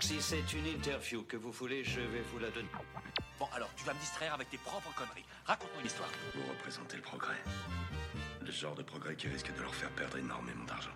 Si c'est une interview que vous voulez, je vais vous la donner. Bon, alors, tu vas me distraire avec tes propres conneries. Raconte-moi une histoire. Vous représentez le progrès. Le genre de progrès qui risque de leur faire perdre énormément d'argent.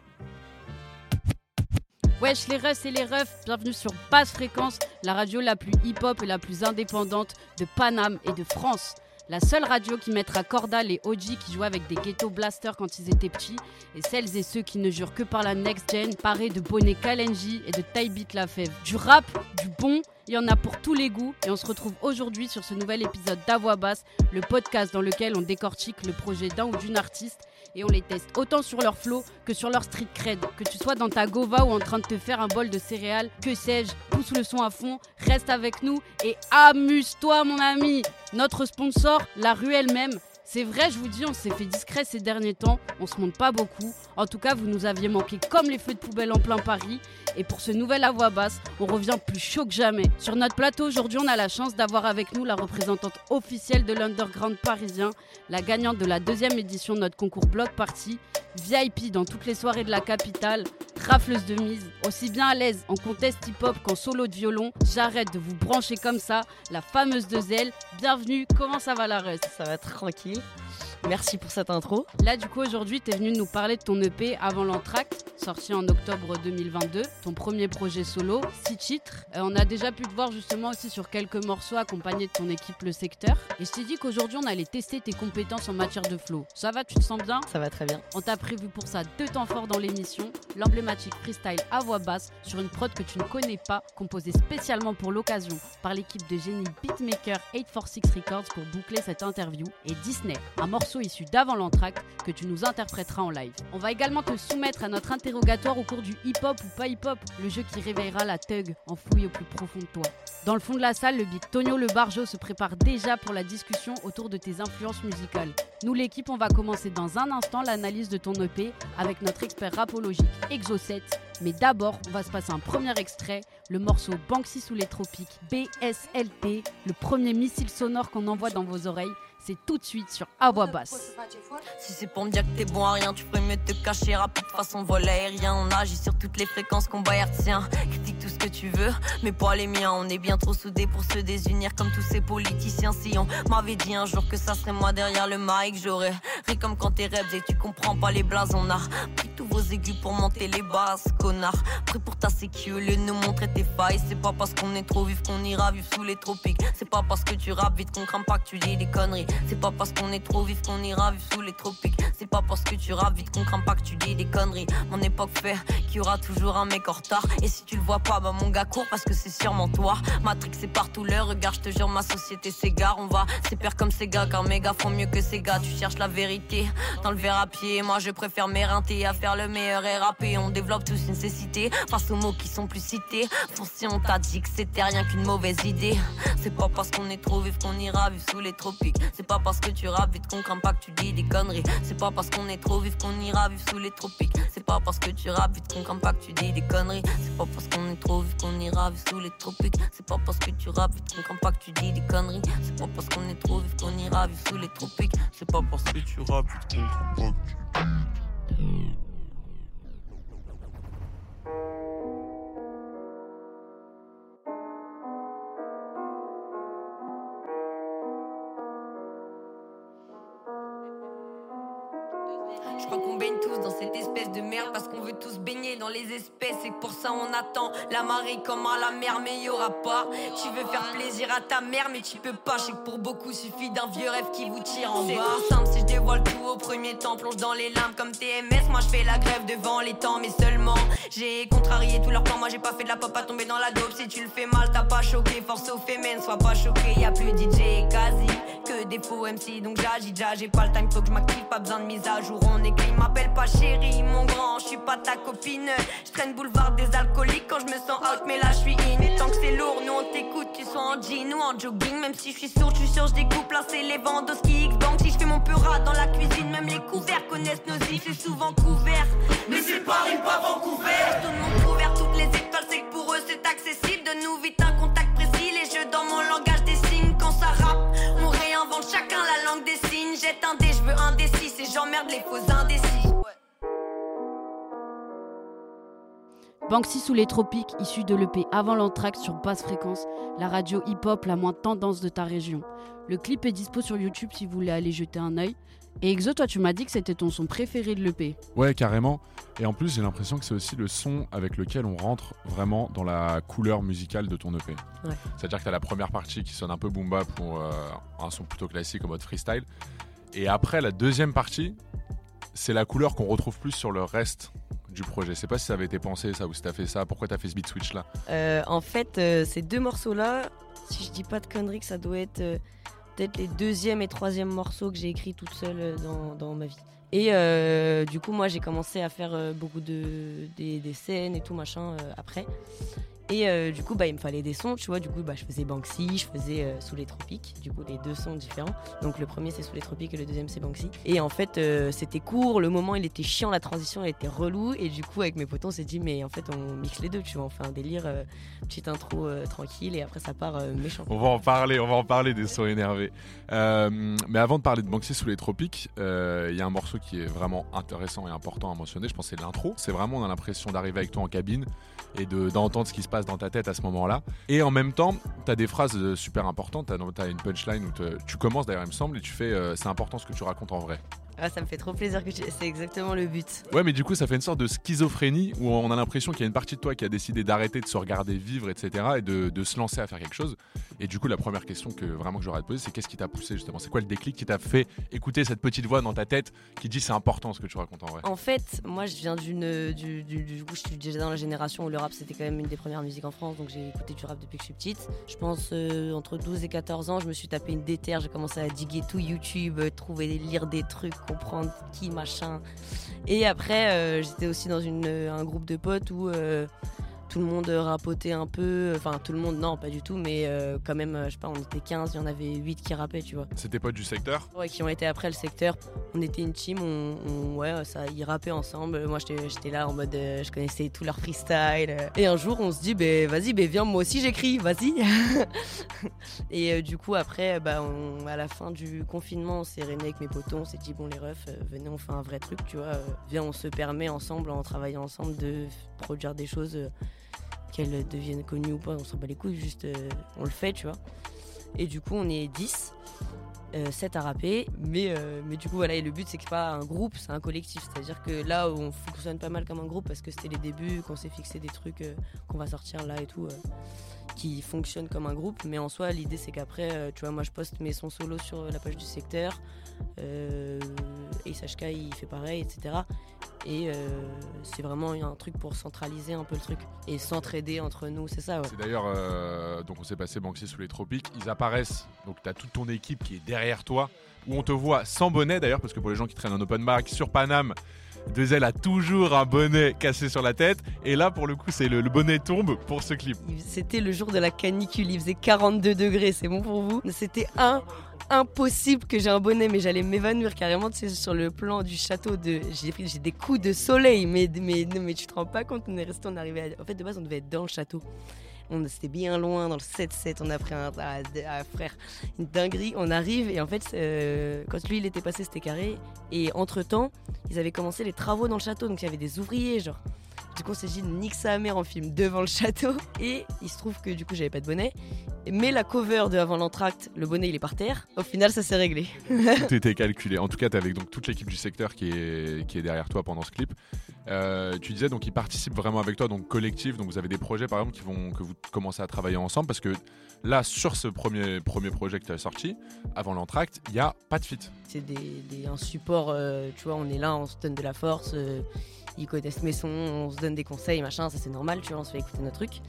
Wesh les refs et les refs, bienvenue sur Basse Fréquence, la radio la plus hip-hop et la plus indépendante de Paname et de France. La seule radio qui mettra corda les OG qui jouaient avec des ghetto blasters quand ils étaient petits et celles et ceux qui ne jurent que par la next gen, parés de bonnet Kalenji et de Taibit Lafèvre. Du rap, du bon, il y en a pour tous les goûts et on se retrouve aujourd'hui sur ce nouvel épisode d'Avoix Basse, le podcast dans lequel on décortique le projet d'un ou d'une artiste et on les teste autant sur leur flow que sur leur street cred. Que tu sois dans ta gova ou en train de te faire un bol de céréales, que sais-je, pousse le son à fond, reste avec nous et amuse-toi mon ami. Notre sponsor, la rue elle-même, c'est vrai, je vous dis, on s'est fait discret ces derniers temps, on se monte pas beaucoup. En tout cas, vous nous aviez manqué comme les feux de poubelle en plein Paris. Et pour ce nouvel à voix basse, on revient plus chaud que jamais. Sur notre plateau aujourd'hui, on a la chance d'avoir avec nous la représentante officielle de l'underground parisien, la gagnante de la deuxième édition de notre concours Block Party, VIP dans toutes les soirées de la capitale, rafleuse de mise, aussi bien à l'aise en contest hip-hop qu'en solo de violon. J'arrête de vous brancher comme ça, la fameuse de Zelle. Bienvenue, comment ça va la reste? Ça va tranquille. Merci pour cette intro. Là, du coup, aujourd'hui, tu es venu nous parler de ton EP Avant l'entracte, sorti en octobre 2022, ton premier projet solo, six titres. Euh, on a déjà pu te voir justement aussi sur quelques morceaux accompagnés de ton équipe Le Secteur. Et je t'ai dit qu'aujourd'hui, on allait tester tes compétences en matière de flow. Ça va, tu te sens bien? Ça va très bien. On t'a prévu pour ça deux temps forts dans l'émission, l'emblématique freestyle à voix basse sur une prod que tu ne connais pas, composée spécialement pour l'occasion par l'équipe de génie beatmaker 846 Records pour boucler cette interview, et Disney, un morceau issu d'avant l'entracte que tu nous interpréteras en live. On va également te soumettre à notre interrogatoire au cours du hip-hop ou pas hip-hop, le jeu qui réveillera la thug enfouie au plus profond de toi. Dans le fond de la salle, le big Tonio Le Barjo se prépare déjà pour la discussion autour de tes influences musicales. Nous, l'équipe, on va commencer dans un instant l'analyse de ton EP avec notre expert rapologique Exo7. Mais d'abord, on va se passer un premier extrait, le morceau Banksy sous les tropiques, BSLT, le premier missile sonore qu'on envoie dans vos oreilles. C'est tout de suite sur à voix basse. Si c'est pour me dire que t'es bon à rien, tu pourrais mieux te cacher rapide façon vol aérien. On agit sur toutes les fréquences combat hertzien. Critique que tu veux, mais pas les miens. On est bien trop soudés pour se désunir comme tous ces politiciens. Si on m'avait dit un jour que ça serait moi derrière le mic, j'aurais ri comme quand t'es rêves et tu comprends pas les blases. On a pris tous vos aigus pour monter les basses, connard. Prêt pour ta sécu, de nous montrer tes failles. C'est pas parce qu'on est trop vif qu'on ira vivre sous les tropiques. C'est pas parce que tu rappes vite qu'on craint pas que tu dis des conneries. C'est pas parce qu'on est trop vif qu'on ira vivre sous les tropiques. C'est pas parce que tu rappes vite qu'on craint pas que tu dis des conneries. Mon époque fait qu'il y aura toujours un mec en retard. Et si tu le vois pas, bah mon gars court parce que c'est sûrement toi. Matrix c'est partout le regard, je te jure, ma société s'égare. On va s'épère comme ces gars, car mes gars font mieux que ces gars. Tu cherches la vérité dans le verre à pied. Moi je préfère m'éreinter à faire le meilleur et rapper. On développe tous une cécité face aux mots qui sont plus cités. si on t'a dit que c'était rien qu'une mauvaise idée. C'est pas parce qu'on est trop vif qu'on ira vivre sous les tropiques. C'est pas parce que tu rappes vite qu'on craint pas que tu dis des conneries. C'est pas parce qu'on est trop vif qu'on ira vivre sous les tropiques. C'est pas parce que tu rappes vite qu'on craint pas que tu dis des conneries. C'est pas parce qu'on est trop qu'on ira vivre sous les tropiques. C'est pas parce que tu rappes craint pas que tu dis des conneries. C'est pas parce qu'on est trop vif qu'on ira vivre sous les tropiques. C'est pas parce que tu rappes craint pas que tu... Je espèces et pour ça on attend la marée comme à la mer mais y aura pas. Tu veux faire plaisir à ta mère mais tu peux pas. Je sais que pour beaucoup suffit d'un vieux rêve qui vous tire en bas. C'est simple si je dévoile tout au premier temps, plonge dans les limbes comme TMS. Moi je fais la grève devant les temps mais seulement j'ai contrarié tous leurs plans. Moi j'ai pas fait de la pop à tomber dans la dope. Si tu le fais mal t'as pas choqué. Force aux féminin, sois pas choqué. Y a plus DJ quasi que des faux MC donc j'agis déjà. J'ai pas le time faut que je m'active, pas besoin de mise à jour. On est il m'appelle pas chérie, mon grand, je suis pas ta copine. Je traîne boulevard des alcooliques quand je me sens out, mais là je suis in. Et tant que c'est lourd, nous on t'écoute, tu sois en jean ou en jogging. Même si je suis sourd, je suis sûr, je découpe là c'est les Vendoski X-Bank. Si je fais mon pura dans la cuisine, même les couverts connaissent nos ifs, c'est souvent couvert. Mais c'est Paris, pas Vancouver. Tout le monde couvert, toutes les étoiles, c'est que pour eux c'est accessible. De nous vite les faux indécis. Banksy sous les tropiques, issu de l'EP avant l'entracte sur basse fréquence, la radio hip-hop la moins tendance de ta région. Le clip est dispo sur YouTube si vous voulez aller jeter un œil. Et Exo, toi tu m'as dit que c'était ton son préféré de l'EP. Ouais, carrément. Et en plus, j'ai l'impression que c'est aussi le son avec lequel on rentre vraiment dans la couleur musicale de ton EP. Ouais. C'est-à-dire que tu as la première partie qui sonne un peu boom bap pour euh, un son plutôt classique en mode freestyle. Et après, la deuxième partie, c'est la couleur qu'on retrouve plus sur le reste du projet. Je sais pas si ça avait été pensé, ça, ou si t'as fait ça. Pourquoi t'as fait ce beat switch là? Euh, en fait, euh, ces deux morceaux-là, si je dis pas de conneries, ça doit être euh, peut-être les deuxième et troisième morceaux que j'ai écrits toute seule dans, dans ma vie. Et du coup, moi, j'ai commencé à faire beaucoup de des, scènes et tout machin après. Et euh, du coup, bah, il me fallait des sons, tu vois. Du coup, bah, je faisais Banksy, je faisais euh, Sous les tropiques. Du coup, les deux sons différents. Donc, le premier, c'est Sous les tropiques et le deuxième, c'est Banksy. Et en fait, euh, c'était court. Le moment, il était chiant. La transition, elle était relou. Et du coup, avec mes potos, on s'est dit, mais en fait, on mixe les deux, tu vois. On fait un délire, petite intro tranquille. Et après, ça part méchant. On va en parler, on va en parler des sons énervés. Mais avant de parler de Banksy sous les tropiques, il y a un morceau qui est vraiment intéressant et important à mentionner. Je pense c'est l'intro. C'est vraiment, on a l'impression d'arriver avec toi en cabine et de- d'entendre ce qui se passe dans ta tête à ce moment-là. Et en même temps, tu as des phrases euh, super importantes. Tu as, une punchline où tu commences d'ailleurs, il me semble, et tu fais euh, c'est important ce que tu racontes en vrai. Ah, ça me fait trop plaisir que tu... C'est exactement le but. Ouais, mais du coup, ça fait une sorte de schizophrénie où on a l'impression qu'il y a une partie de toi qui a décidé d'arrêter de se regarder vivre, etc., et de, de se lancer à faire quelque chose. Et du coup, la première question que vraiment que j'aurais à te poser, c'est qu'est-ce qui t'a poussé justement? C'est quoi le déclic qui t'a fait écouter cette petite voix dans ta tête qui dit c'est important ce que tu racontes en vrai? En fait, moi, je viens d'une. Du, du, du coup, je suis déjà dans la génération où le rap, c'était quand même une des premières musiques en France. Donc, j'ai écouté du rap depuis que je suis petite. Je pense, euh, entre 12 et 14 ans, je me suis tapé une déterre. J'ai commencé à diguer tout YouTube, euh, trouver, lire des trucs, comprendre qui, machin. Et après, euh, j'étais aussi dans une, un groupe de potes où. Tout le monde rapotait un peu, enfin tout le monde non pas du tout, mais euh, quand même, euh, je sais pas, on était 15, il y en avait 8 qui rappaient, tu vois. C'était pas du secteur Ouais, qui ont été après le secteur. On était une team, on, on- ouais, ça, ils rappaient ensemble. Moi, j'étais là en mode, euh, je connaissais tout leur freestyle. Et un jour, on se dit, ben vas-y, ben viens, moi aussi j'écris, vas-y. et euh, du coup, après, bah, on- à la fin du confinement, on s'est réunis avec mes potos, on s'est dit, bon, les refs, venez, on fait un vrai truc, tu vois. viens, on se permet ensemble, en travaillant ensemble, de produire des choses, qu'elles deviennent connues ou pas, on s'en bat les couilles, juste euh, on le fait, tu vois. Et du coup, on est 10 euh, 7 à rapper, mais, euh, mais du coup voilà, et le but c'est que c'est pas un groupe, c'est un collectif, c'est-à-dire que là on fonctionne pas mal comme un groupe parce que c'était les débuts, qu'on s'est fixé des trucs euh, qu'on va sortir là et tout, euh, qui fonctionnent comme un groupe, mais en soi l'idée c'est qu'après, euh, tu vois, moi je poste mes sons solo sur la page du secteur, euh, et SHK il fait pareil, etc. Et euh, c'est vraiment un truc pour centraliser un peu le truc et s'entraider entre nous, c'est ça. C'est d'ailleurs, euh, donc on s'est passé Banksy sous les tropiques. Ils apparaissent, donc tu as toute ton équipe qui est derrière toi, où on te voit sans bonnet d'ailleurs, parce que pour les gens qui traînent un open mic sur Paname, Dezel a toujours un bonnet cassé sur la tête. Et là, pour le coup, c'est le, bonnet tombe pour ce clip. C'était le jour de la canicule, il faisait 42 degrés, c'est bon pour vous? C'était un, impossible que j'ai un bonnet, mais j'allais m'évanouir carrément, tu sur le plan du château de... J'ai des coups de soleil, mais, mais, mais tu te rends pas compte, on est resté, on est arrivé. En fait, de base, on devait être dans le château. On c'était bien loin dans le 7-7, on a pris un frère, une dinguerie. On arrive et en fait, euh, quand lui il était passé, c'était carré. Et entre temps, ils avaient commencé les travaux dans le château, donc il y avait des ouvriers, genre. Du coup, on s'est dit, nique sa mère, on filme devant le château. Et il se trouve que du coup, j'avais pas de bonnet. Mais la cover de Avant l'entracte, le bonnet, il est par terre. Au final, ça s'est réglé. Tout était calculé. En tout cas, tu avec donc toute l'équipe du secteur qui est, qui est derrière toi pendant ce clip. Euh, tu disais donc ils participent vraiment avec toi, donc collectif. Donc vous avez des projets par exemple qui vont que vous commencez à travailler ensemble parce que là sur ce premier premier projet que tu as sorti avant l'entracte, il y a pas de fit. C'est des, un support, euh, tu vois, on est là, on se donne de la force. euh, ils connaissent mes sons, on se donne des conseils, machin, ça c'est normal, tu vois, on se fait écouter nos trucs.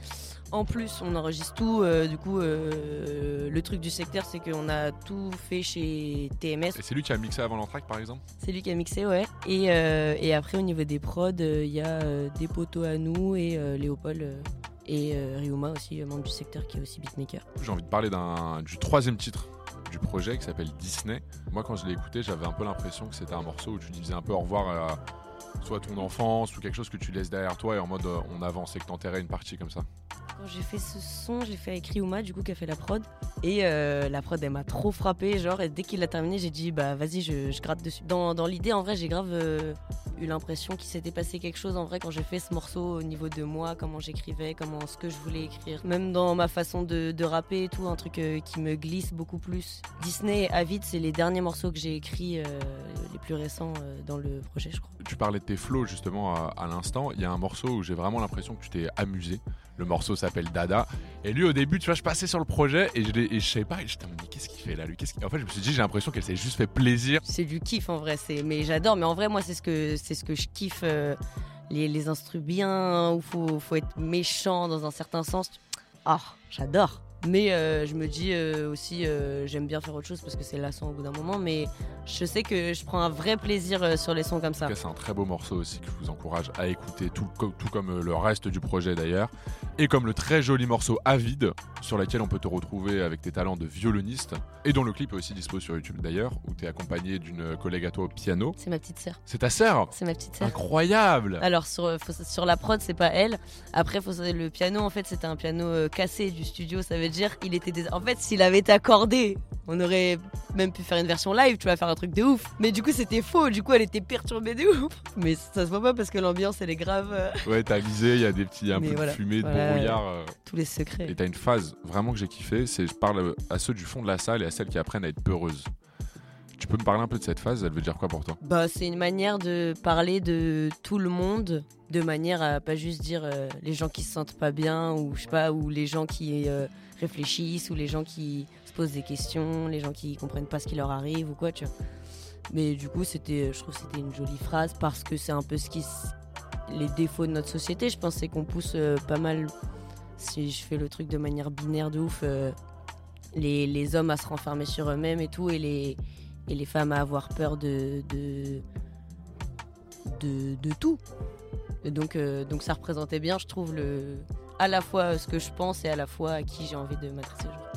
En plus, on enregistre tout. euh, du coup, euh, le truc du secteur, c'est qu'on a tout fait chez TMS. Et c'est lui qui a mixé avant l'entracte par exemple. C'est lui qui a mixé, ouais. Et, euh, et après, au niveau des prods, il y a des potos à nous et Léopold et Ryuma aussi, membre du secteur qui est aussi beatmaker. J'ai envie de parler du troisième titre du projet qui s'appelle Disney. Moi quand je l'ai écouté, j'avais un peu l'impression que c'était un morceau où tu disais un peu au revoir à soit ton enfance ou quelque chose que tu laisses derrière toi et en mode on avance et que t'enterrais une partie comme ça. Quand j'ai fait ce son, j'ai fait avec Ryuma, du coup, qui a fait la prod. Et euh, la prod, elle m'a trop frappé. Genre, et dès qu'il a terminé, j'ai dit, bah vas-y, je, je gratte dessus. Dans, dans l'idée, en vrai, j'ai grave euh, eu l'impression qu'il s'était passé quelque chose en vrai quand j'ai fait ce morceau au niveau de moi, comment j'écrivais, comment ce que je voulais écrire. Même dans ma façon de, de rapper et tout, un truc euh, qui me glisse beaucoup plus. Disney et Avid, c'est les derniers morceaux que j'ai écrits, euh, les plus récents euh, dans le projet, je crois. Tu parlais de tes flows justement à, à l'instant. Il y a un morceau où j'ai vraiment l'impression que tu t'es amusé. Le morceau s'appelle Dada. Et lui, au début, tu vois, je passais sur le projet et je, et je savais pas. Et j'étais, mais qu'est-ce qu'il fait là, lui? En fait, je me suis dit, j'ai l'impression qu'elle s'est juste fait plaisir. C'est du kiff en vrai, c'est mais j'adore. Mais en vrai, moi, c'est ce que c'est ce que je kiffe. euh, les, les instrus bien, où faut faut être méchant dans un certain sens. Ah, j'adore. Mais euh, je me dis euh, aussi, euh, j'aime bien faire autre chose parce que c'est lassant au bout d'un moment. Mais je sais que je prends un vrai plaisir euh, sur les sons comme ça. c'est un très beau morceau aussi que je vous encourage à écouter, tout, co- tout comme le reste du projet d'ailleurs. Et comme le très joli morceau Avide, sur lequel on peut te retrouver avec tes talents de violoniste, et dont le clip est aussi dispo sur YouTube d'ailleurs, où tu es accompagné d'une collègue à toi au piano. C'est ma petite sœur. C'est ta sœur? C'est ma petite sœur. Incroyable Alors sur, faut- sur la prod c'est pas elle. Après faut, le piano en fait c'était un piano cassé du studio. Ça veut dire il était dés- en fait s'il avait été accordé, on aurait même pu faire une version live. Tu vas faire un truc de ouf. Mais du coup c'était faux. Du coup elle était perturbée de ouf. Mais ça se voit pas parce que l'ambiance elle est grave. euh, Ouais, t'as visé, il y a des petits, un Mais peu voilà. de fumée, de brouillard. euh, tous les secrets. Et t'as une phase vraiment que j'ai kiffé, c'est je parle à ceux du fond de la salle et à celles qui apprennent à être peureuses. Tu peux me parler un peu de cette phase Elle veut dire quoi pour toi? Bah, c'est une manière de parler de tout le monde, de manière à pas juste dire euh, les gens qui se sentent pas bien ou je sais pas, ou les gens qui euh, réfléchissent ou les gens qui se posent des questions, les gens qui comprennent pas ce qui leur arrive ou quoi, tu vois. Mais du coup, c'était, je trouve que c'était une jolie phrase parce que c'est un peu ce qui, les défauts de notre société. Je pense c'est qu'on pousse euh, pas mal. Si je fais le truc de manière binaire de ouf, euh, les, les hommes à se renfermer sur eux-mêmes et tout, et les et les femmes à avoir peur de de, de, tout. Donc, euh, donc ça représentait bien, je trouve, le, à la fois ce que je pense et à la fois à qui j'ai envie de m'adresser. genre.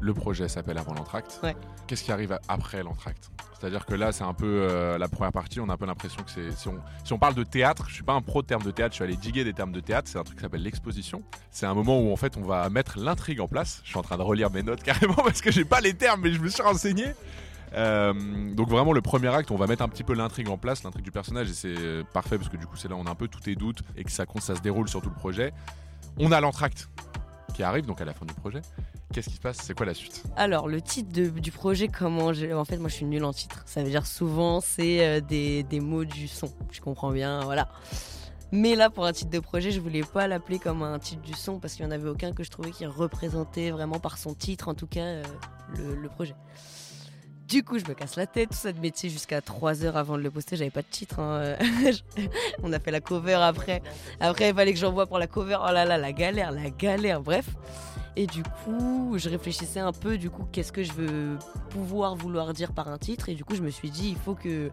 Le projet s'appelle Avant l'entracte. Ouais. Qu'est-ce qui arrive après l'entracte? C'est-à-dire que là, c'est un peu euh, la première partie, on a un peu l'impression que c'est. Si on, si on parle de théâtre, je suis pas un pro de termes de théâtre, je suis allé diguer des termes de théâtre, c'est un truc qui s'appelle l'exposition. C'est un moment où en fait on va mettre l'intrigue en place. Je suis en train de relire mes notes carrément parce que j'ai pas les termes, mais je me suis renseigné. Euh, donc vraiment le premier acte, on va mettre un petit peu l'intrigue en place, l'intrigue du personnage, et c'est euh, parfait parce que du coup c'est là où on a un peu tous tes doutes et que ça, se déroule sur tout le projet. On a l'entracte qui arrive donc à la fin du projet. Qu'est-ce qui se passe? C'est quoi la suite? Alors, le titre du projet, comment. En fait, moi, je suis nulle en titre. Ça veut dire souvent, c'est euh, des, mots du son. Je comprends bien, voilà. Mais là, pour un titre de projet, je voulais pas l'appeler comme un titre du son parce qu'il n'y en avait aucun que je trouvais qui représentait vraiment par son titre, en tout cas, le projet. Du coup, je me casse la tête, tout ça de métier jusqu'à 3 heures avant de le poster. J'avais pas de titre. hein. On a fait la cover après. Après, il fallait que j'envoie pour la cover. Oh là là, la galère, la galère. Bref. Et du coup, je réfléchissais un peu, du coup, qu'est-ce que je veux pouvoir vouloir dire par un titre? Et du coup, je me suis dit, il faut que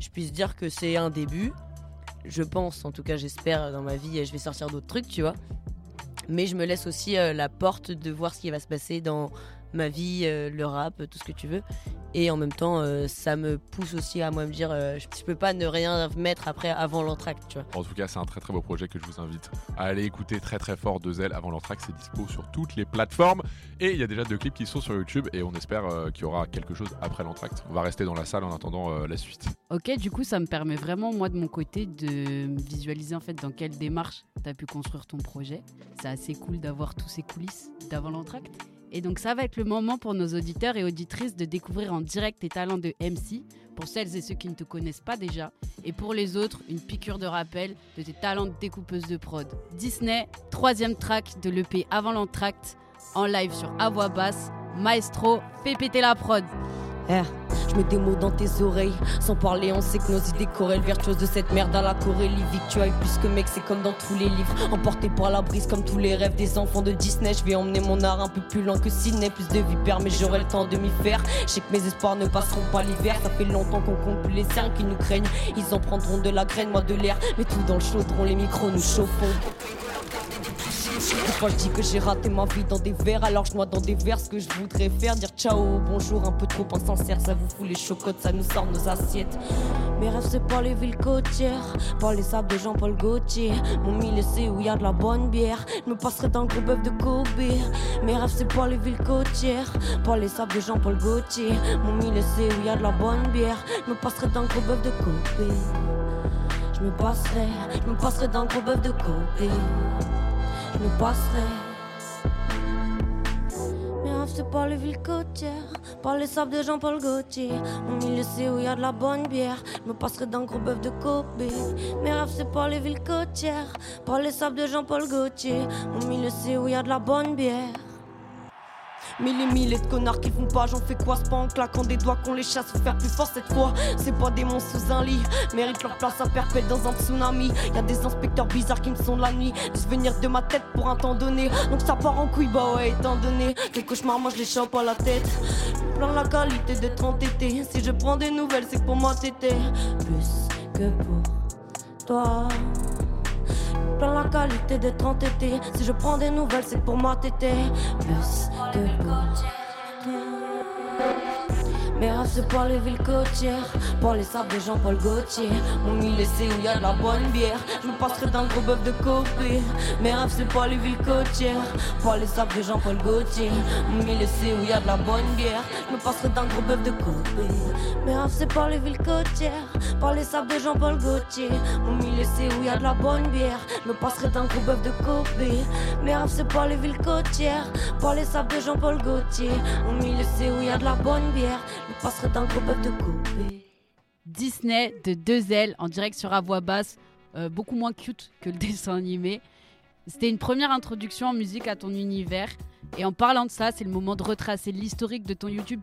je puisse dire que c'est un début. Je pense, en tout cas, j'espère, dans ma vie, je vais sortir d'autres trucs, tu vois. Mais je me laisse aussi euh, la porte de voir ce qui va se passer dans ma vie, euh, le rap, tout ce que tu veux. Et en même temps, euh, ça me pousse aussi à moi me dire, euh, je je peux pas ne rien mettre après, avant l'entracte, tu vois. En tout cas, c'est un très très beau projet que je vous invite à aller écouter très très fort de Zelle avant l'entracte. C'est dispo sur toutes les plateformes. Et il y a déjà deux clips qui sont sur YouTube et on espère euh, qu'il y aura quelque chose après l'entracte. On va rester dans la salle en attendant euh, la suite. Ok, du coup, ça me permet vraiment, moi, de mon côté, de visualiser en fait dans quelle démarche tu as pu construire ton projet. C'est assez cool d'avoir tous ces coulisses d'avant l'entracte. Et donc, ça va être le moment pour nos auditeurs et auditrices de découvrir en direct tes talents de MC, pour celles et ceux qui ne te connaissent pas déjà. Et pour les autres, une piqûre de rappel de tes talents de découpeuse de prod. Disney, troisième track de l'EP avant l'entracte, en live sur à voix basse. Maestro, fais péter la prod. Je mets des mots dans tes oreilles. Sans parler, on sait que nos idées corrèlent. Vertueuse de cette merde à la Corélie. Victuaille, puisque mec, c'est comme dans tous les livres. Emporté par la brise, comme tous les rêves des enfants de Disney. Je vais emmener mon art un peu plus loin que Sydney. Plus de vipères, mais j'aurai le temps de m'y faire. Je sais que mes espoirs ne passeront pas l'hiver. Ça fait longtemps qu'on compte plus les cernes qui nous craignent. Ils en prendront de la graine, moi de l'air. Mais tout dans le chaudron, les micros nous chauffons. Des fois je dis que j'ai raté ma vie dans des verres, alors je noie dans des verres ce que je voudrais faire. Dire ciao, bonjour, un peu trop insincère, ça vous fout les chocottes, ça nous sort nos assiettes. Mes rêves c'est pas les villes côtières, pas les sables de Jean-Paul Gaultier. Mon mille c'est où y a de la bonne bière, je me passerai dans le gros bœuf de Kobe. Mes rêves c'est pas les villes côtières, pas les sables de Jean-Paul Gaultier. Mon mille c'est où y a de la bonne bière, je me passerai dans le gros bœuf de Kobe. Je me passerai, je me passerai dans le gros bœuf de Kobe. Je me passerai. Mes rêves c'est pas les villes côtières, pas les sables de Jean-Paul Gaultier. Mon milieu c'est où y a de la bonne bière, je me passerai le gros bœuf de Kobe. Mes rêves c'est pas les villes côtières, pas les sables de Jean-Paul Gaultier. Mon milieu c'est où y a de la bonne bière. Mille et mille de connards qui font pas, j'en fais quoi? C'est pas en claquant des doigts qu'on les chasse, faut faire plus fort cette fois. C'est pas des monstres sous un lit, méritent leur place à perpète dans un tsunami. Y a des inspecteurs bizarres qui me sont la nuit, disent venir de ma tête pour un temps donné. Donc ça part en couille, bah ouais, étant donné. Les cauchemars, moi je les chope à la tête. Plein la qualité d'être entêté. Si je prends des nouvelles, c'est que pour moi t'étais plus que pour toi. Plein la qualité d'être entêté. Si je prends des nouvelles, c'est pour moi t'étais plus pour mes rêves c'est pas les villes côtières, pas les sables de Jean-Paul Gaultier. Mon milieu c'est où y a de la bonne bière, je me passerai le gros bœuf de Kobe. Mes rêves c'est pas les villes côtières, pas les sables de Jean-Paul Gaultier. Mon milieu c'est où y a de la bonne bière, je me passerai le gros bœuf de Kobe. Mes rêves c'est pas les villes côtières, pas les sables de Jean-Paul Gaultier. Mon milieu c'est où y a de la bonne bière, je me passerai le gros bœuf de Kobe. Mes rêves c'est pas les villes côtières, pas les sables de Jean-Paul Gaultier. Mon milieu c'est où y a de la bonne bière, Disney de deux ailes en direct sur à voix basse, euh, beaucoup moins cute que le dessin animé. C'était une première introduction en musique à ton univers. Et en parlant de ça, c'est le moment de retracer l'historique de ton YouTube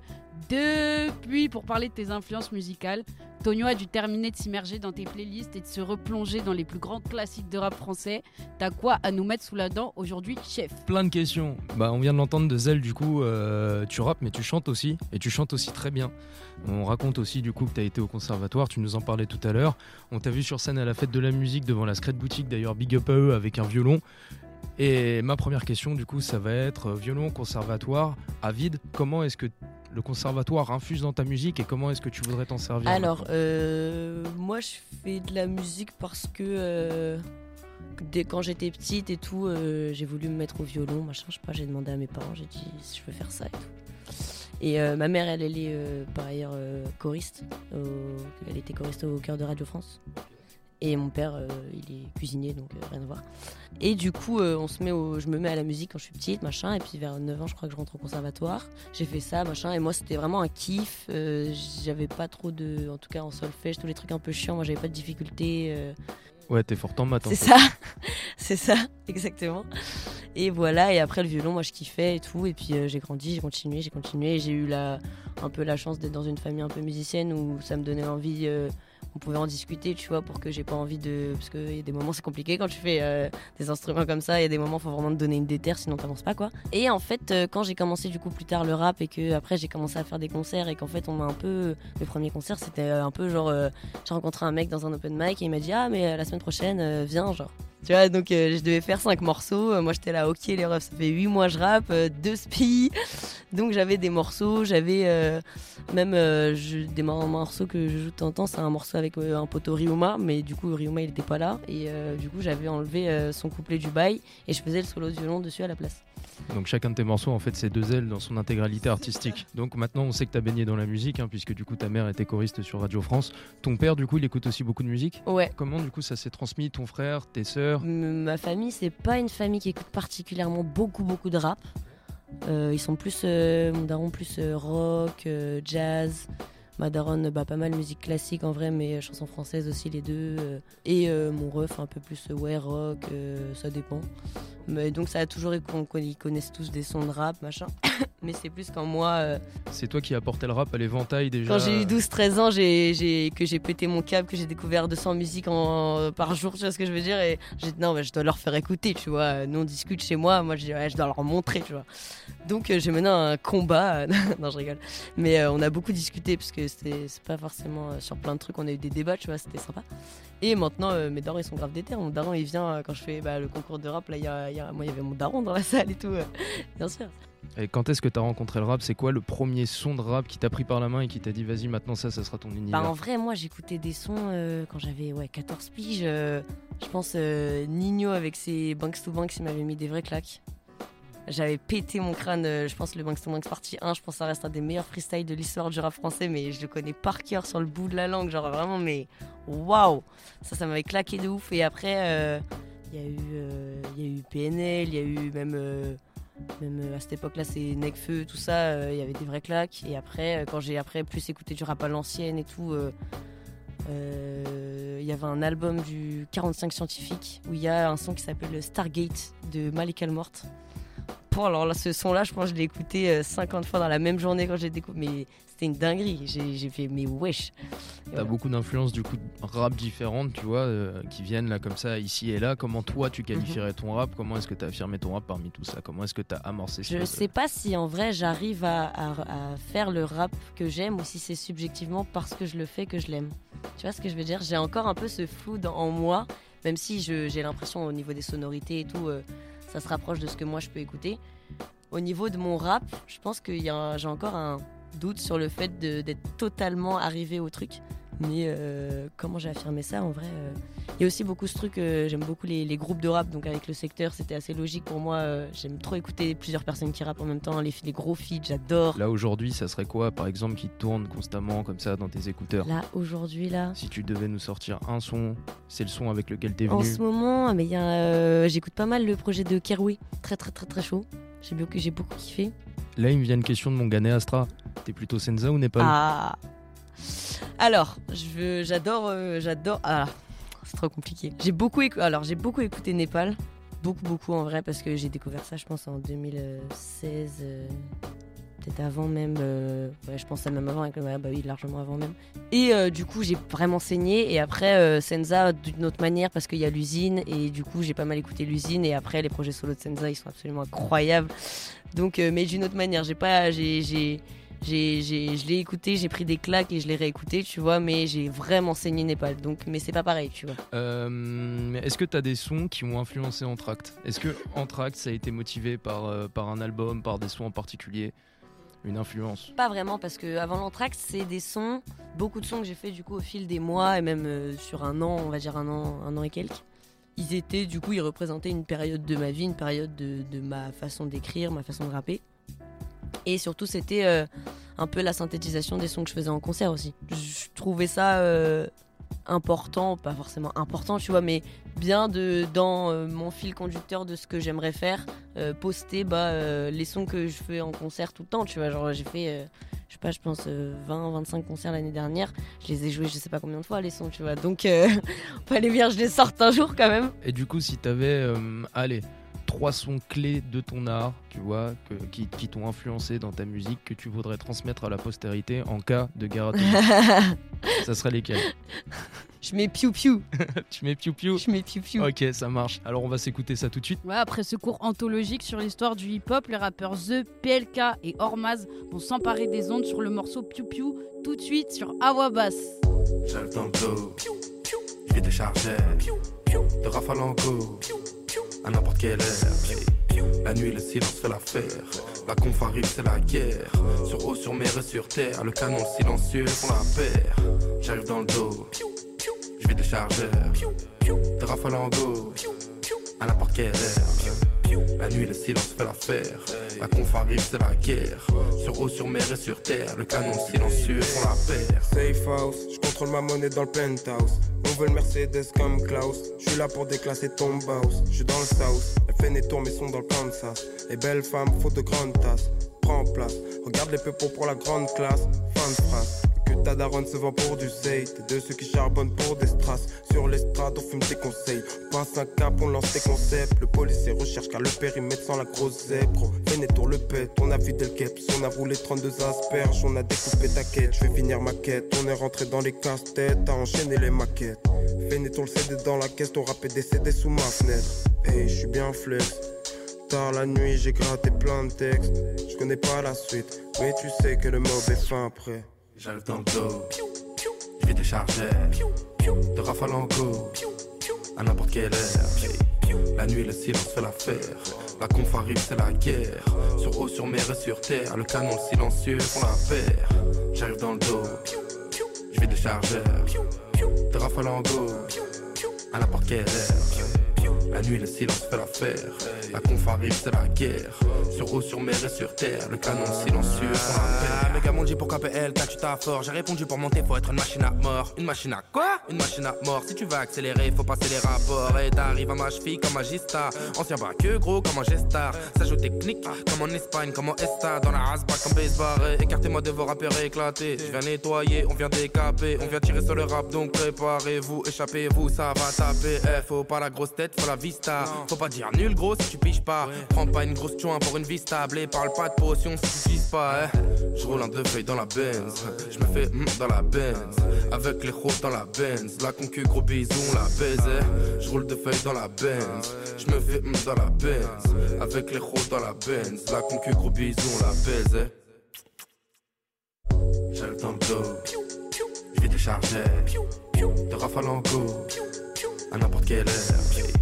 depuis pour parler de tes influences musicales. Tonio a dû terminer de s'immerger dans tes playlists et de se replonger dans les plus grands classiques de rap français. T'as quoi à nous mettre sous la dent aujourd'hui, chef? Plein de questions. Bah, on vient de l'entendre de Zell, du coup, euh, tu rappes, mais tu chantes aussi, et tu chantes aussi très bien. On raconte aussi, du coup, que tu as été au conservatoire, tu nous en parlais tout à l'heure. On t'a vu sur scène à la fête de la musique devant la Scred Boutique, d'ailleurs, big up à eux, avec un violon. Et ma première question, du coup, ça va être euh, violon, conservatoire, à vide. Comment est-ce que le conservatoire infuse dans ta musique et comment est-ce que tu voudrais t'en servir Alors, euh, moi je fais de la musique parce que euh, dès quand j'étais petite et tout, euh, j'ai voulu me mettre au violon, machin, je sais pas, j'ai demandé à mes parents, j'ai dit si je peux faire ça et tout. Et ma mère, elle, elle est par ailleurs choriste, au- elle était choriste au cœur de Radio France. Et mon père, euh, il est cuisinier, donc euh, rien à voir. Et du coup, euh, on se met au- je me mets à la musique quand je suis petite, machin. Et puis vers 9 ans, je crois que je rentre au conservatoire. J'ai fait ça, machin. Et moi, c'était vraiment un kiff. J'avais pas trop de. En tout cas, en solfège, tous les trucs un peu chiants. Moi, j'avais pas de difficulté. euh, Ouais, t'es fort en maths. c'est ça, c'est ça, exactement. Et voilà, et après le violon, moi je kiffais et tout. Et puis euh, j'ai grandi, j'ai continué, j'ai continué. Et J'ai eu la, un peu la chance d'être dans une famille un peu musicienne où ça me donnait envie. euh, on pouvait en discuter, tu vois, pour que j'ai pas envie de. Parce qu'il y a des moments, c'est compliqué quand tu fais euh, des instruments comme ça. Il y a des moments, faut vraiment te donner une déterre, sinon t'avances pas, quoi. Et en fait, euh, quand j'ai commencé du coup plus tard le rap et que après j'ai commencé à faire des concerts et qu'en fait on m'a un peu. Mes premiers concerts, c'était euh, un peu genre. j'ai rencontré un mec dans un open mic et il m'a dit Ah, mais la semaine prochaine, viens, genre. Tu vois, donc euh, je devais faire cinq morceaux. Euh, Moi, j'étais là, ok, les refs, ça fait huit mois je rappe, euh, deux spies. Donc, j'avais des morceaux, j'avais euh, même euh, je- des mor- morceaux que je joue de temps en temps. C'est un morceau avec euh, un poteau Ryuma, mais du coup, Ryuma, il était pas là. Et euh, du coup, j'avais enlevé euh, son couplet du bail et je faisais le solo de violon dessus à la place. Donc chacun de tes morceaux, en fait, c'est deux ailes dans son intégralité artistique. Donc maintenant, on sait que t'as baigné dans la musique, hein, puisque du coup, ta mère était choriste sur Radio France. Ton père, du coup, il écoute aussi beaucoup de musique? Ouais. Comment, du coup, ça s'est transmis Ton frère, tes sœurs? Ma famille, c'est pas une famille qui écoute particulièrement beaucoup, beaucoup de rap. Euh, ils sont plus, euh, plus euh, rock, euh, jazz. Ma daronne, bah, pas mal musique classique en vrai, mais euh, chansons françaises aussi les deux. euh. et euh, mon ref, un peu plus ouais, rock, euh, ça dépend. Mais donc ça a toujours été qu'on connaissent tous des sons de rap, machin. mais c'est plus quand moi, euh, C'est toi qui apportais le rap à l'éventail déjà quand j'ai eu 12-13 ans, j'ai, que j'ai pété mon câble, que j'ai découvert 200 musiques en, par jour, tu vois ce que je veux dire? Et j'ai dit non, mais je dois leur faire écouter, tu vois. Nous on discute chez moi, moi je dis ouais, je dois leur montrer, tu vois. Donc j'ai mené un combat, non je rigole. Mais on a beaucoup discuté parce que c'est pas forcément euh, sur plein de trucs, on a eu des débats, tu vois, c'était sympa. Et maintenant, euh, mes darons ils sont grave déter. Mon daron il vient euh, quand je fais bah, le concours de rap, là il y a, y a- moi, il y avait mon daron dans la salle et tout. euh, bien sûr. Et quand est-ce que t'as rencontré le rap? C'est quoi le premier son de rap qui t'a pris par la main et qui t'a dit vas-y maintenant ça, ça sera ton univers Bah, en vrai, moi, j'écoutais des sons euh, quand j'avais ouais, 14 piges. euh, je pense euh, Nino avec ses Banks to Banks, il m'avait mis des vrais claques. J'avais pété mon crâne, euh, je pense le Banks to Banks partie 1, je pense que ça reste un des meilleurs freestyles de l'histoire du rap français, mais je le connais par cœur sur le bout de la langue, genre vraiment, mais waouh Ça, ça m'avait claqué de ouf. Et après, euh, il y, a eu, euh, y a eu PNL, il y a eu même, euh, euh, à cette époque-là, c'est Necfeu, tout ça, euh, il y avait des vrais claques. Et après, euh, quand j'ai après plus écouté du rap à l'ancienne et tout, euh, euh, il y avait un album du 45 Scientifique où il y a un son qui s'appelle Stargate de Malik Almort. Bon, alors là, ce son-là, je pense que je l'ai écouté euh, 50 fois dans la même journée quand j'ai découvert. Mais c'était une dinguerie. J'ai fait, mais wesh. T'as voilà. beaucoup d'influences du coup rap différentes, tu vois, euh, qui viennent là comme ça, ici et là. Comment toi tu qualifierais ton rap? Comment est-ce que t'as affirmé ton rap parmi tout ça? Comment est-ce que t'as amorcé ce Je sais pas si en vrai j'arrive à, à- à faire le rap que j'aime ou si c'est subjectivement parce que je le fais que je l'aime. Tu vois ce que je veux dire? J'ai encore un peu ce flou dans- en moi, même si j'ai l'impression au niveau des sonorités et tout, euh, ça se rapproche de ce que moi je peux écouter. Au niveau de mon rap, je pense que j'ai encore un doute sur le fait d'être totalement arrivé au truc. Mais euh, comment j'ai affirmé ça en vrai euh, Il y a aussi beaucoup ce truc, euh, j'aime beaucoup les, les groupes de rap, donc avec le secteur c'était assez logique pour moi. j'aime trop écouter plusieurs personnes qui rappent en même temps, les, les gros feats, j'adore. Là aujourd'hui, ça serait quoi par exemple qui tourne constamment comme ça dans tes écouteurs? Là aujourd'hui là, Si tu devais nous sortir un son, c'est le son avec lequel t'es en venu. ce moment, mais il y a, euh, j'écoute pas mal le projet de Kerwi, très très très très chaud. J'ai beaucoup, j'ai beaucoup kiffé. Là, il me vient une question de mon gars Astra. T'es plutôt Senza ou Népal? Ah. Alors, j'adore, euh, j'adore. Ah, c'est trop compliqué. J'ai beaucoup, alors j'ai beaucoup écouté Népal, beaucoup beaucoup en vrai parce que j'ai découvert ça, je pense en 2016, euh, peut-être avant même. euh, ouais, je pense à même avant, avec- bah oui, largement avant même. Et du coup, j'ai vraiment saigné. Et après, Senza d'une autre manière parce qu'il y a l'usine et du coup, j'ai pas mal écouté l'usine. Et après, les projets solo de Senza, ils sont absolument incroyables. Donc, mais d'une autre manière, j'ai pas, j'ai, j'ai, j'ai, je l'ai écouté, j'ai pris des claques et je l'ai réécouté, tu vois, mais j'ai vraiment saigné Népal. Donc, mais c'est pas pareil, tu vois. Euh, Est-ce que t'as des sons qui ont influencé Anthract Est-ce que Anthract ça a été motivé par, euh, par un album, par des sons en particulier? Une influence? Pas vraiment, parce que avant l'entracte, c'est des sons, beaucoup de sons que j'ai fait du coup au fil des mois et même euh, sur un an, on va dire un an, un an et quelques. Ils étaient, du coup, ils représentaient une période de ma vie, une période de, de ma façon d'écrire, ma façon de rapper. Et surtout, c'était euh, un peu la synthétisation des sons que je faisais en concert aussi. Je trouvais ça euh, important, pas forcément important, tu vois, mais bien de dans euh, mon fil conducteur de ce que j'aimerais faire, poster bah, les sons que je fais en concert tout le temps, tu vois. Genre, j'ai fait, je sais pas, je pense 20, 25 concerts l'année dernière. Je les ai joués, je sais pas combien de fois les sons, tu vois. Donc, fallait bien je les sorte un jour quand même. Et du coup, si t'avais, allez, trois sons clés de ton art, tu vois, que- qui, qui t'ont influencé dans ta musique, que tu voudrais transmettre à la postérité en cas de guerre ça serait lesquels? Je mets piou piou, Tu mets piou piou je mets piou piou. Ok, ça marche. Alors on va s'écouter ça tout de suite. Ouais, après ce cours anthologique sur l'histoire du hip-hop, les rappeurs The, PLK et Ormaz vont s'emparer des ondes sur le morceau Piu Piu tout de suite sur Awa Bass. Je vais décharger de rafale en go, à n'importe quelle heure. La nuit, le silence fait l'affaire. La conf arrive, c'est la guerre. Sur eau, sur mer et sur terre, le canon silencieux font la paire. J'arrive dans le dos, je vais décharger de rafale en go, à n'importe quelle heure. La nuit, le silence fait l'affaire. La conf arrive, c'est la guerre. Sur eau, sur mer et sur terre, le canon silencieux font la paire. Safe house, je contrôle ma monnaie dans le penthouse. On veut le Mercedes comme Klaus. Je suis là pour déclasser ton boss. Je suis dans le south, fait des tours mais sont dans le Kansas. Les belles femmes, faut de grandes tasses. Prends place, regarde les peuples pour la grande classe. Fin de phrase. Ta daronne se vend pour du zay. T'es de ceux qui charbonnent pour des strass. Sur l'estrade, on fume tes conseils. On passe un cap, on lance tes concepts. Le policier recherche car le périmètre sans la grosse zèbre. Tour le pète, on a vidé le keps. On a roulé 32 asperges, on a découpé ta quête. Je vais finir ma quête. On est rentré dans les casse-têtes, à enchaîner les maquettes. Fais tour le CD dans la caisse, ton rap est décédé sous ma fenêtre. Hey, je suis bien flex. Tard la nuit, j'ai gratté plein de textes. Je connais pas la suite, mais tu sais que le mob est fin prêt. J'arrive dans le dos, je vais décharger de rafale en go, à n'importe quelle heure. La nuit, le silence fait l'affaire. La conf arrive, c'est la guerre. Sur eau, sur mer et sur terre, le canon silencieux font la paire. J'arrive dans le dos, je vis des chargeurs. Des rafales en go, à n'importe quelle heure. La nuit, le silence fait l'affaire. La conf arrive, c'est la guerre. Sur eau, sur mer et sur terre, le canon silencieux. Ah, m'ont dit pour KPL, t'as tu t'as fort. J'ai répondu pour monter, faut être une machine à mort. Une machine à quoi? Une machine à mort. Si tu veux accélérer, faut passer les rapports. Et t'arrives à ma cheville comme un Gista. Ancien que gros comme un gestar. Ça joue technique comme en Espagne, comme en Esta. Dans la hasba comme baseball. Écartez-moi de vos rappeurs éclatés. Je viens nettoyer, on vient décaper. On vient tirer sur le rap, donc préparez-vous, échappez-vous, ça va taper. Eh, faut pas la grosse tête, faut la vista. Faut pas dire nul gros si tu piges pas. Prends pas une grosse joint pour une vie stable. Et parle pas de potion si tu vises pas. Eh. Je roule en deux feuilles dans la Benz. Je me fais mm, dans la Benz. Avec les roues dans la Benz. La concu, gros bisou, on la baise. eh. Je roule deux feuilles dans la Benz. Je me fais mm, dans la Benz. Avec les roues dans la Benz. La concu, gros bisou, on la baise. J'arrive dans le dos, je vis des chargeurs. De rafales en go, à n'importe quelle heure.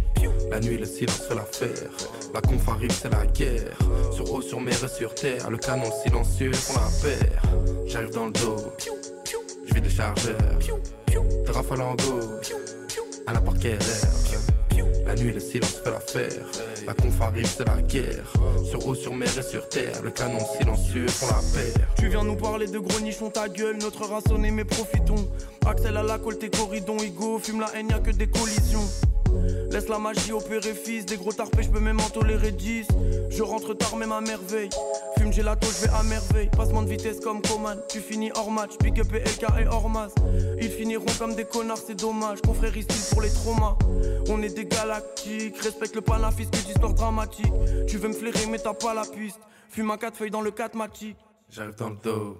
La nuit, le silence fait l'affaire. La conf arrive, c'est la guerre. Sur eau, sur mer et sur terre, le canon silencieux font la paire. J'arrive dans le dos, je vis des chargeurs. De rafales en go, à quelle heure. La nuit, le silence fait l'affaire. La conf arrive, c'est la guerre. Sur eau, sur mer et sur terre, le canon silencieux font la paire. Tu viens nous parler de gros nichons, ta gueule, notre race mais profitons. Axel à la colle, tes corridons, Igo, fume la haine, y'a que des collisions. Laisse la magie opérer fils, des gros tarpés, je peux même en tolérer 10. Je rentre tard, même à merveille. Fume gelato, je vais à merveille. Passement de vitesse comme Coman, tu finis hors match. Big up et LK et hors masse. Ils finiront comme des connards, c'est dommage. Confrérie style pour les traumas. On est des galactiques, respecte le panafisque d'histoire dramatique. Tu veux me flairer, mais t'as pas la piste. Fume à quatre feuilles dans le 4 matic. J'arrive dans le dos,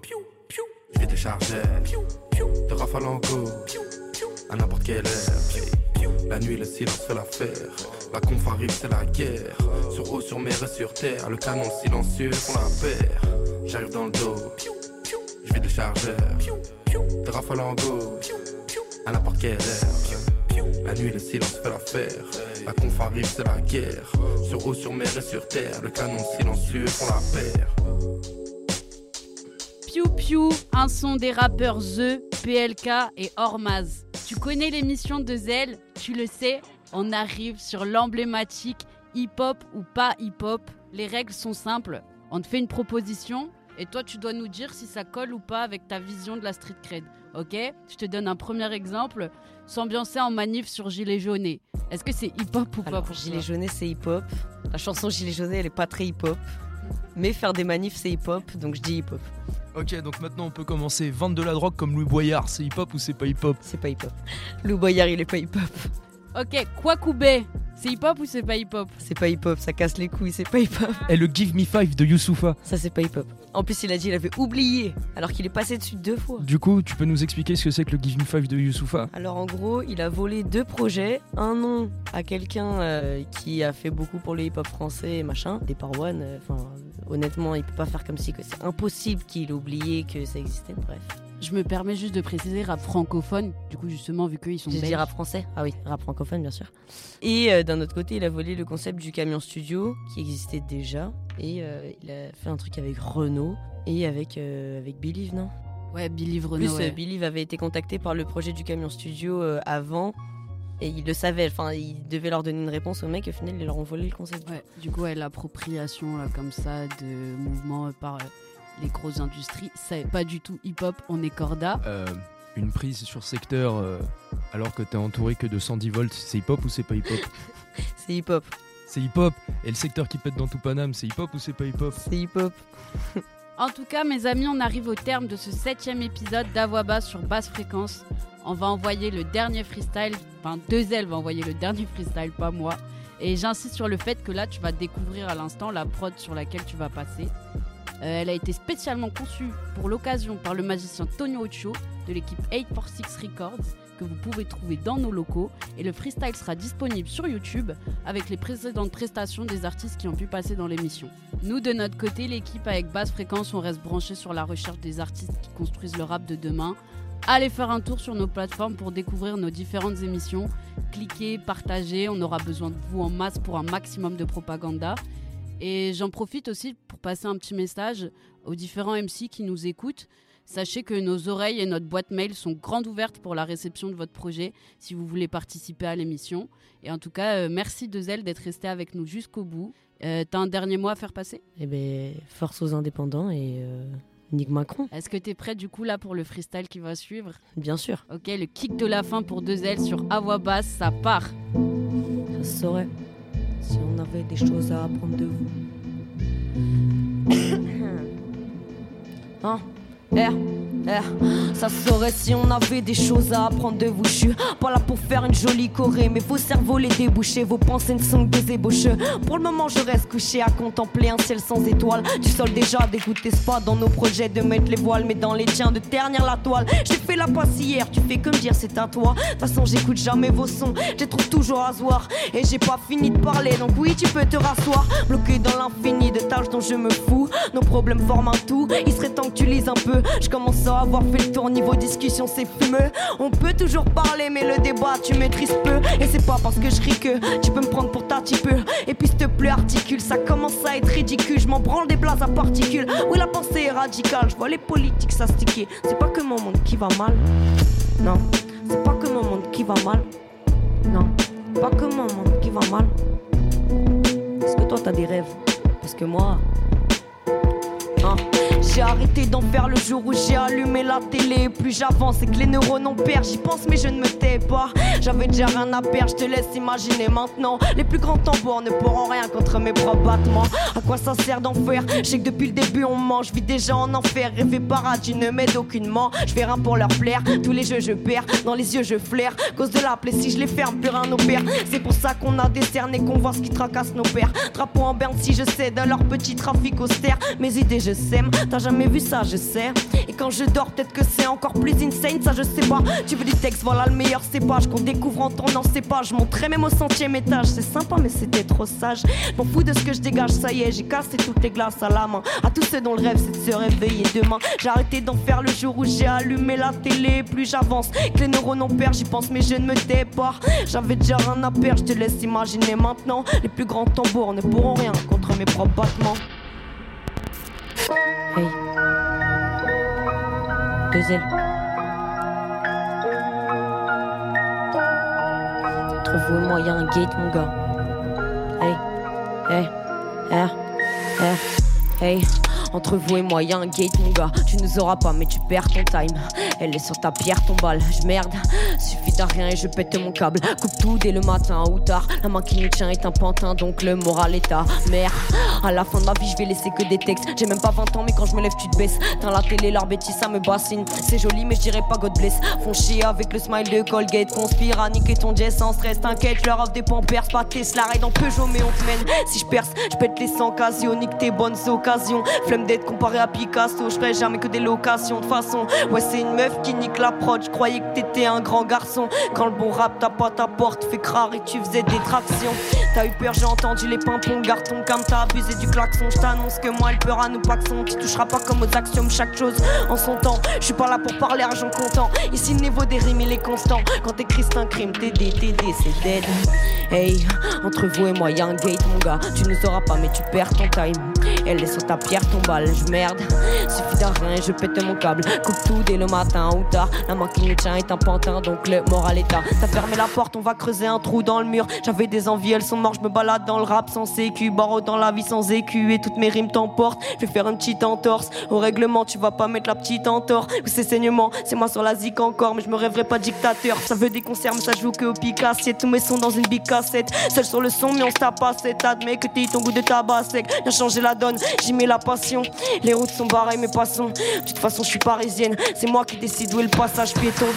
je vis des chargeurs. De rafales en go, à n'importe quelle heure. La nuit, le silence fait l'affaire. La conf arrive, c'est la guerre. Sur eau, sur mer et sur terre, le canon silencieux font la paire. J'arrive dans le dos, je vis des chargeurs. De rafales en go, à n'importe quelle heure. La nuit, le silence fait l'affaire. La conf arrive, c'est la guerre. Sur eau, sur mer et sur terre, le canon silencieux font la paire. Piu Piu, un son des rappeurs The, PLK et Ormaz. Tu connais l'émission de Zell, tu le sais, on arrive sur l'emblématique hip-hop ou pas hip-hop. Les règles sont simples, on te fait une proposition et toi tu dois nous dire si ça colle ou pas avec ta vision de la street cred. Ok? Je te donne un premier exemple, s'ambiancer en manif sur Gilet jaune. Est-ce que c'est hip-hop ou pas pour Gilet jaune, c'est hip-hop. La chanson Gilet jaune, elle est pas très hip-hop. Mais faire des manifs, c'est hip-hop, donc je dis hip-hop. Ok, donc maintenant on peut commencer. Vendre de la drogue comme Louis Boyard, c'est hip-hop ou c'est pas hip-hop? C'est pas hip-hop. Lou Boyard, il est pas hip-hop. Ok, Kwakoubé, c'est hip-hop ou c'est pas hip-hop? C'est pas hip-hop, ça casse les couilles, c'est pas hip-hop. Et le Give Me Five de Youssoufa. Ça, c'est pas hip-hop. En plus, il a dit il avait oublié, alors qu'il est passé dessus deux fois. Du coup, tu peux nous expliquer ce que c'est que le Give Me Five de Youssoufa? Alors en gros, il a volé deux projets. Un nom à quelqu'un euh, qui a fait beaucoup pour le hip-hop français, machin. Des Parwan. euh, Enfin, honnêtement, il peut pas faire comme si que c'est impossible qu'il ait oublié que ça existait. Bref. Je me permets juste de préciser rap francophone, du coup justement vu qu'ils sont J'ai dit rap français. Ah oui, rap francophone, bien sûr. Et euh, d'un autre côté, il a volé le concept du camion studio qui existait déjà. Et euh, il a fait un truc avec Renault et avec, euh, avec Believe, non? Ouais, En Renault. plus, ouais. euh, Believe avait été contacté par le projet du camion studio avant. Et il le savait, enfin, il devait leur donner une réponse au mec, au final, ils leur ont volé le concept. Ouais, du coup, ouais, l'appropriation là, comme ça de mouvements par euh, les grosses industries, c'est pas du tout hip-hop, on est corda. Euh, Une prise sur secteur euh, alors que t'es entouré que de 110 volts, c'est hip-hop ou c'est pas hip-hop C'est hip-hop, C'est hip-hop. Et le secteur qui pète dans tout Paname, c'est hip-hop ou c'est pas hip-hop c'est hip-hop. En tout cas, mes amis, on arrive au terme de ce septième épisode d'Avoix Basse sur basse fréquence. On va envoyer le dernier freestyle, enfin deux ailes va envoyer le dernier freestyle, pas moi. Et j'insiste sur le fait que là, tu vas découvrir à l'instant la prod sur laquelle tu vas passer. Euh, elle a été spécialement conçue pour l'occasion par le magicien Tonio Ocho de l'équipe 846 Records que vous pouvez trouver dans nos locaux et le freestyle sera disponible sur YouTube avec les précédentes prestations des artistes qui ont pu passer dans l'émission. Nous de notre côté, l'équipe avec basse fréquence, on reste branché sur la recherche des artistes qui construisent le rap de demain allez faire un tour sur nos plateformes pour découvrir nos différentes émissions. Cliquez, partagez, on aura besoin de vous en masse pour un maximum de propaganda. Et j'en profite aussi pour passer un petit message aux différents MC qui nous écoutent. Sachez que nos oreilles et notre boîte mail sont grandes ouvertes pour la réception de votre projet si vous voulez participer à l'émission. Et en tout cas, euh, merci de Zelle d'être resté avec nous jusqu'au bout. Euh, T'as un dernier mot à faire passer? Eh ben, force aux indépendants et euh, Nick Macron. Est-ce que tu es prêt du coup là pour le freestyle qui va suivre? Bien sûr. Ok, le kick de la fin pour deux ailes sur à voix basse, ça part. Ça se saurait si on avait des choses à apprendre de vous. hein R, R, ça saurait si on avait des choses à apprendre de vous. Je suis pas là pour faire une jolie choré, mais vos cerveaux les débouchés, vos pensées ne sont que des ébauches. Pour le moment, je reste couché à contempler un ciel sans étoiles. Du sol déjà dégoûté, pas dans nos projets de mettre les voiles, mais dans les tiens de ternir la toile. J'ai fait la passe hier, tu fais que me dire c'est à toi. De toute façon, j'écoute jamais vos sons, je les trouve toujours à soir. Et j'ai pas fini de parler, donc oui, tu peux te rasseoir. Bloqué dans l'infini de tâches dont je me fous. Nos problèmes forment un tout, il serait temps que tu lises un peu. Je à avoir fait le tour niveau discussion, c'est fumeux. On peut toujours parler, mais le débat tu maîtrises peu. Et c'est pas parce que je ris que tu peux me prendre pour ta peu. Et puis s'il te plaît, articule, ça commence à être ridicule. Je m'en branle des blases à particules. Oui, la pensée est radicale, je vois les politiques s'astiquer. C'est pas que mon monde qui va mal. Non, c'est pas que mon monde qui va mal. Non, pas que mon monde qui va mal. Est-ce que toi t'as des rêves? Parce que moi. Hein j'ai arrêté d'en faire le jour où j'ai allumé la télé. Plus j'avance et que les neurones en perdent, j'y pense mais je ne me tais pas. J'avais déjà rien à perdre, je te laisse imaginer maintenant. Les plus grands tambours ne pourront rien contre mes propres battements. À quoi ça sert d'en faire? Je sais que depuis le début on mange, je vis déjà en enfer. Rêver paradis ne m'aide aucunement. Je fais rien pour leur plaire, tous les jeux je perds. Dans les yeux je flaire, cause de la plaie si je les ferme, plus rien n'opère. C'est pour ça qu'on a décerné, qu'on voit ce qui tracasse nos pères. Drapeau en berne si je cède à leur petit trafic austère. Mes idées je sème, t'as jamais vu ça, je sais. Et quand je dors, peut-être que c'est encore plus insane, ça je sais pas. Tu veux du texte, voilà le meilleur cépage qu'on découvre en tournant ces pages. Je monterai même au centième étage, c'est sympa, mais c'était trop sage. M'en fous de ce que je dégage, ça y est, j'ai cassé toutes les glaces à la main. À tous ceux dont le rêve c'est de se réveiller demain. J'ai arrêté d'en faire le jour où j'ai allumé la télé. Plus j'avance, que les neurones en perdent, j'y pense, mais je ne me pas. J'avais déjà rien à perdre, je te laisse imaginer maintenant. Les plus grands tambours ne pourront rien contre mes propres battements. Deux ailes. Y a un gate, mon gars. Hey, hey, R, R, hey. Entre vous et moi, y a un gate, mon gars. Tu nous auras pas, mais tu perds ton time. Elle est sur ta pierre, ton balle. Je merde. Suffit d'un rien et je pète mon câble. Coupe tout dès le matin ou tard. La main qui nous tient est un pantin, donc le moral est à merde. À la fin de ma vie, je vais laisser que des textes. J'ai même pas 20 ans, mais quand je me lève, tu te baisses. Dans la télé, leur bêtise, ça me bassine. C'est joli, mais je pas God bless. Font chier avec le smile de Colgate. Conspire à niquer ton jet sans stress. T'inquiète, leur offre des pampers, pas Tesla. Ride en Peugeot, mais on te mène. Si je perce, je pète les 100 occasions. Nique tes bonnes occasions. D'être comparé à Picasso. Je ferai jamais que des locations de façon. Ouais, c'est une meuf qui nique la prod. Je croyais que t'étais un grand garçon. Quand le bon rap tape pas ta porte, fait crare et tu faisais des tractions. T'as eu peur, j'ai entendu les pimpons. Garde ton calme, t'as abusé du klaxon. Je t'annonce que moi, elle peur à nous paxons. Tu toucheras pas comme aux axiomes chaque chose en son temps. Je suis pas là pour parler argent comptant. Ici, le niveau des rimes, il est constant. Quand t'écris, c'est un crime. TD, TD, c'est dead. Hey, entre vous et moi, y a un gate, mon gars. Tu nous auras pas, mais tu perds ton time. Elle sur ta pierre, ton je merde. Suffit d'un rien, je pète mon câble. Coupe tout dès le matin ou tard. La main qui nous tient est un pantin, donc le moral est à. T'as fermé la porte, on va creuser un trou dans le mur. J'avais des envies, elles sont mortes, je me balade dans le rap sans sécu. Barreau dans la vie sans écu et toutes mes rimes t'emportent. Je vais faire une petite entorse. Au règlement, tu vas pas mettre la petite entorse. Ou c'est saignement, c'est moi sur la zik encore, mais je me rêverai pas dictateur. Ça veut des concerts, mais ça joue que au picassier. Tous mes sons dans une big cassette. Seul sur le son, mais on se tape pas cette. Admets que t'es ton goût de tabac sec. Viens changer la donne, j'y mets la passion. Les routes sont barrées, mais passons. De toute façon, je suis parisienne. C'est moi qui décide où est le passage piéton.